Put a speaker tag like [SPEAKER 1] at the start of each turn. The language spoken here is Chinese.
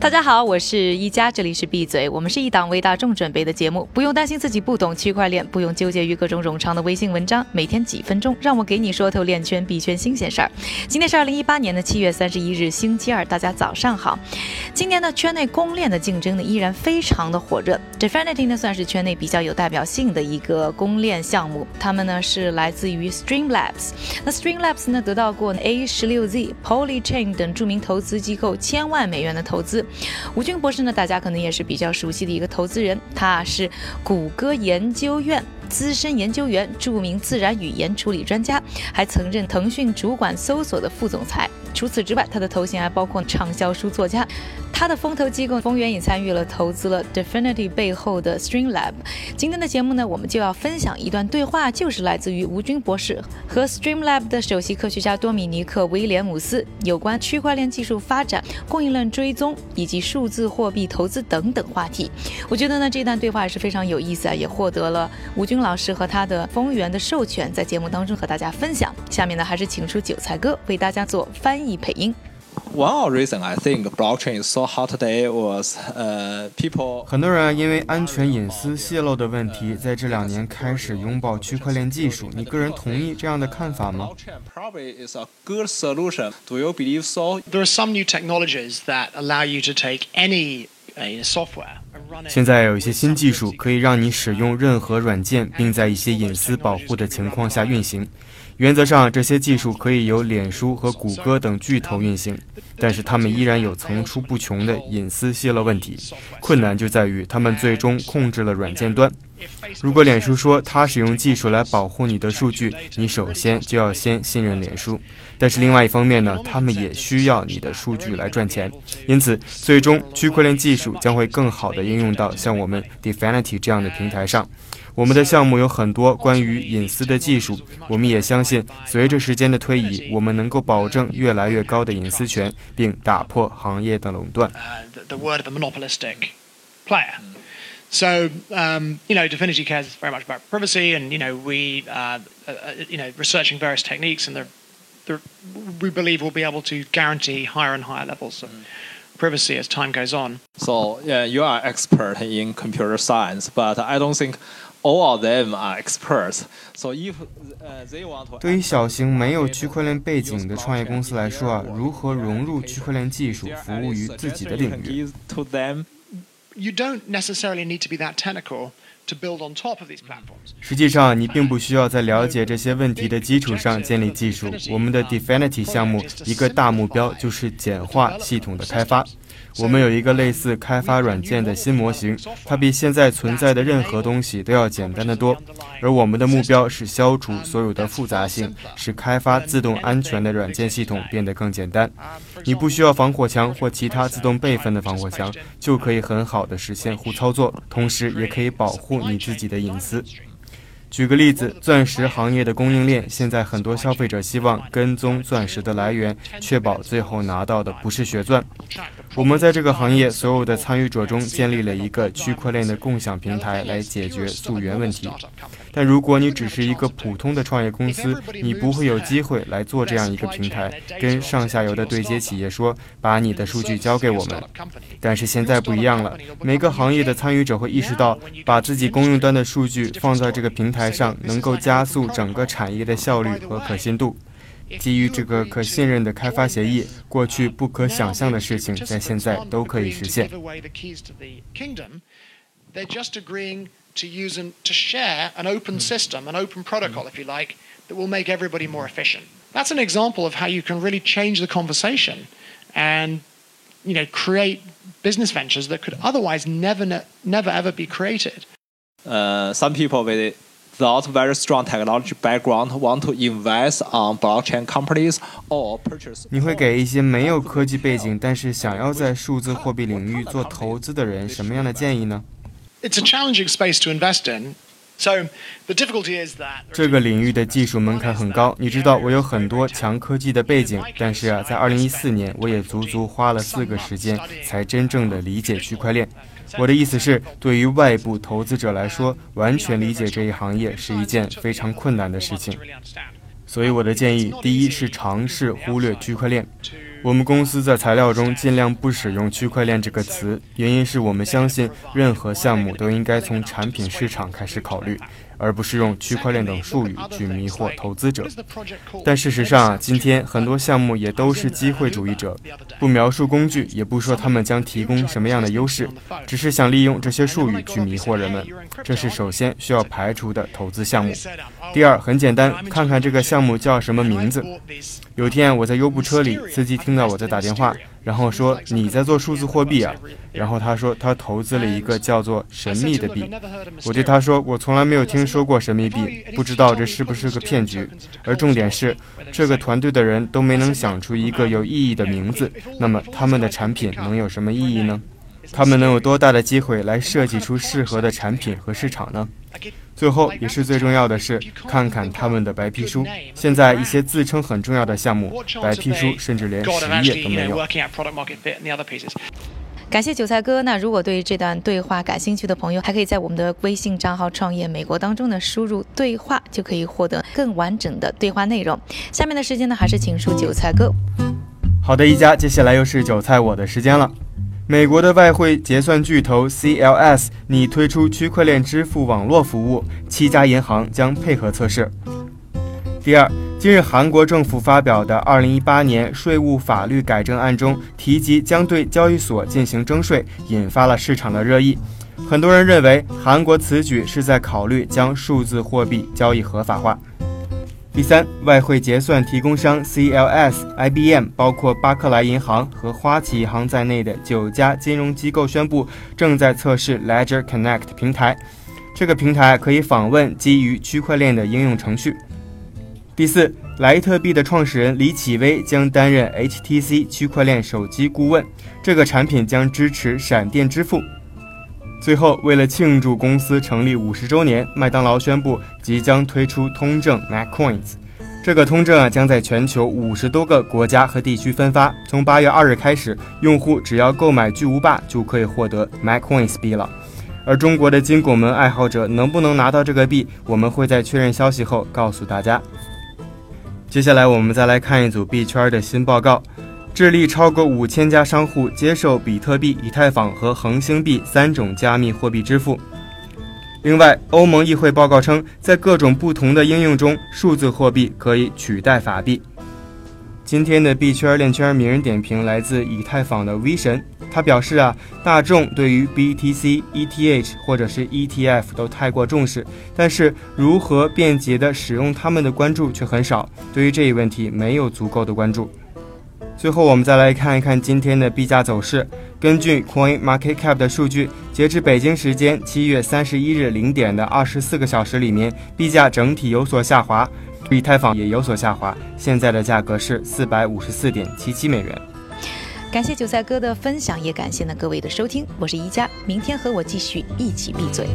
[SPEAKER 1] 大家好，我是一加，这里是闭嘴。我们是一档为大众准备的节目，不用担心自己不懂区块链，不用纠结于各种冗长的微信文章，每天几分钟，让我给你说透链圈币圈新鲜事儿。今天是二零一八年的七月三十一日，星期二，大家早上好。今年呢，圈内公链的竞争呢依然非常的火热。Definity 呢算是圈内比较有代表性的一个公链项目，他们呢是来自于 Streamlabs。那 Streamlabs 呢得到过 A 十六 Z、Polychain 等著名投资机构千万美元的投资。吴军博士呢，大家可能也是比较熟悉的一个投资人，他是谷歌研究院资深研究员、著名自然语言处理专家，还曾任腾讯主管搜索的副总裁。除此之外，他的头衔还包括畅销书作家。他的风投机构丰源也参与了投资了 Definity 背后的 Streamlab。今天的节目呢，我们就要分享一段对话，就是来自于吴军博士和 Streamlab 的首席科学家多米尼克威廉姆斯有关区块链技术发展、供应链追踪以及数字货币投资等等话题。我觉得呢，这段对话也是非常有意思啊，也获得了吴军老师和他的丰源的授权，在节目当中和大家分享。下面呢，还是请出韭菜哥为大家做翻译配音。
[SPEAKER 2] One of reason I think blockchain is so hot today was, uh, people.
[SPEAKER 3] 很多人因为安全隐私泄露的问题，在这两年开始拥抱区块链技术。你个人同意这样的看法吗
[SPEAKER 2] ？Blockchain probably is a good solution. Do you believe so?
[SPEAKER 4] There are some new technologies that allow you to take any software.
[SPEAKER 3] 现在有一些新技术可以让你使用任何软件，并在一些隐私保护的情况下运行。原则上，这些技术可以由脸书和谷歌等巨头运行，但是他们依然有层出不穷的隐私泄露问题。困难就在于他们最终控制了软件端。如果脸书说它使用技术来保护你的数据，你首先就要先信任脸书。但是另外一方面呢，他们也需要你的数据来赚钱。因此，最终区块链技术将会更好地应用到像我们 Definity 这样的平台上。我们的项目有很多关于隐私的技术，我们也相信，随着时间的推移，我们能够保证越来越高的隐私权，并打破行业的垄断。
[SPEAKER 4] So um, you know, Definity cares very much about privacy, and you know, we uh, uh, you know researching various techniques, and we believe we'll be able to guarantee higher and higher levels of privacy as time goes on.
[SPEAKER 2] So yeah, you are expert in computer science, but I don't think all of them are experts. So if they want to
[SPEAKER 3] 对于小型没有区块链背景的创业公司来说啊，如何融入区块链技术，服务于自己的领域
[SPEAKER 2] ？To them,
[SPEAKER 4] you don't necessarily need to be that technical.
[SPEAKER 3] 实际上，你并不需要在了解这些问题的基础上建立技术。我们的 Definity 项目一个大目标就是简化系统的开发。我们有一个类似开发软件的新模型，它比现在存在的任何东西都要简单得多。而我们的目标是消除所有的复杂性，使开发自动安全的软件系统变得更简单。你不需要防火墙或其他自动备份的防火墙，就可以很好的实现互操作，同时也可以保护你自己的隐私。举个例子，钻石行业的供应链，现在很多消费者希望跟踪钻石的来源，确保最后拿到的不是血钻。我们在这个行业所有的参与者中建立了一个区块链的共享平台，来解决溯源问题。但如果你只是一个普通的创业公司，你不会有机会来做这样一个平台，跟上下游的对接企业说：“把你的数据交给我们。”但是现在不一样了，每个行业的参与者会意识到，把自己公用端的数据放在这个平台上，能够加速整个产业的效率和可信度。基于这个可信任的开发协议，过去不可想象的事情在现在都可以实现。
[SPEAKER 4] to use and to share an open mm. system, an open protocol, if you like, that will make everybody more efficient. That's an example of how you can really change the conversation and you know create business ventures that could otherwise never never ever be created.
[SPEAKER 2] Uh, some people with without very strong technology background want to invest on blockchain companies or purchase.
[SPEAKER 3] 你会给一些没有科技背景但是想要在数字货币领域做投资的人什么样的建议呢
[SPEAKER 4] ？it's a challenging space to invest in. So the difficulty is that
[SPEAKER 3] 这个领域的技术门槛很高。你知道，我有很多强科技的背景，但是啊，在2014年，我也足足花了四个时间才真正的理解区块链。我的意思是，对于外部投资者来说，完全理解这一行业是一件非常困难的事情。所以我的建议，第一是尝试忽略区块链。我们公司在材料中尽量不使用区块链这个词，原因是我们相信任何项目都应该从产品市场开始考虑。而不是用区块链等术语去迷惑投资者。但事实上啊，今天很多项目也都是机会主义者，不描述工具，也不说他们将提供什么样的优势，只是想利用这些术语去迷惑人们。这是首先需要排除的投资项目。第二，很简单，看看这个项目叫什么名字。有天我在优步车里，司机听到我在打电话。然后说你在做数字货币啊？然后他说他投资了一个叫做神秘的币。我对他说我从来没有听说过神秘币，不知道这是不是个骗局。而重点是，这个团队的人都没能想出一个有意义的名字。那么他们的产品能有什么意义呢？他们能有多大的机会来设计出适合的产品和市场呢？最后也是最重要的是，看看他们的白皮书。现在一些自称很重要的项目，白皮书甚至连十页都没有。
[SPEAKER 1] 感谢韭菜哥。那如果对这段对话感兴趣的朋友，还可以在我们的微信账号“创业美国”当中呢，输入“对话”，就可以获得更完整的对话内容。下面的时间呢，还是请出韭菜哥。
[SPEAKER 3] 好的，一家，接下来又是韭菜我的时间了。美国的外汇结算巨头 CLS 拟推出区块链支付网络服务，七家银行将配合测试。第二，今日韩国政府发表的2018年税务法律改正案中提及将对交易所进行征税，引发了市场的热议。很多人认为韩国此举是在考虑将数字货币交易合法化。第三，外汇结算提供商 CLS、IBM，包括巴克莱银行和花旗银行在内的九家金融机构宣布，正在测试 Ledger Connect 平台。这个平台可以访问基于区块链的应用程序。第四，莱特币的创始人李启威将担任 HTC 区块链手机顾问，这个产品将支持闪电支付。最后，为了庆祝公司成立五十周年，麦当劳宣布即将推出通证 MacCoins。这个通证啊，将在全球五十多个国家和地区分发。从八月二日开始，用户只要购买巨无霸就可以获得 MacCoins 币了。而中国的金拱门爱好者能不能拿到这个币，我们会在确认消息后告诉大家。接下来，我们再来看一组币圈的新报告。智利超过五千家商户接受比特币、以太坊和恒星币三种加密货币支付。另外，欧盟议会报告称，在各种不同的应用中，数字货币可以取代法币。今天的币圈链圈名人点评来自以太坊的 V 神，他表示啊，大众对于 BTC、ETH 或者是 ETF 都太过重视，但是如何便捷的使用它们的关注却很少，对于这一问题没有足够的关注。最后，我们再来看一看今天的币价走势。根据 Coin Market Cap 的数据，截至北京时间七月三十一日零点的二十四个小时里面，币价整体有所下滑，以太坊也有所下滑，现在的价格是四百五十四点七七美元。
[SPEAKER 1] 感谢韭菜哥的分享，也感谢呢各位的收听。我是宜家，明天和我继续一起闭嘴。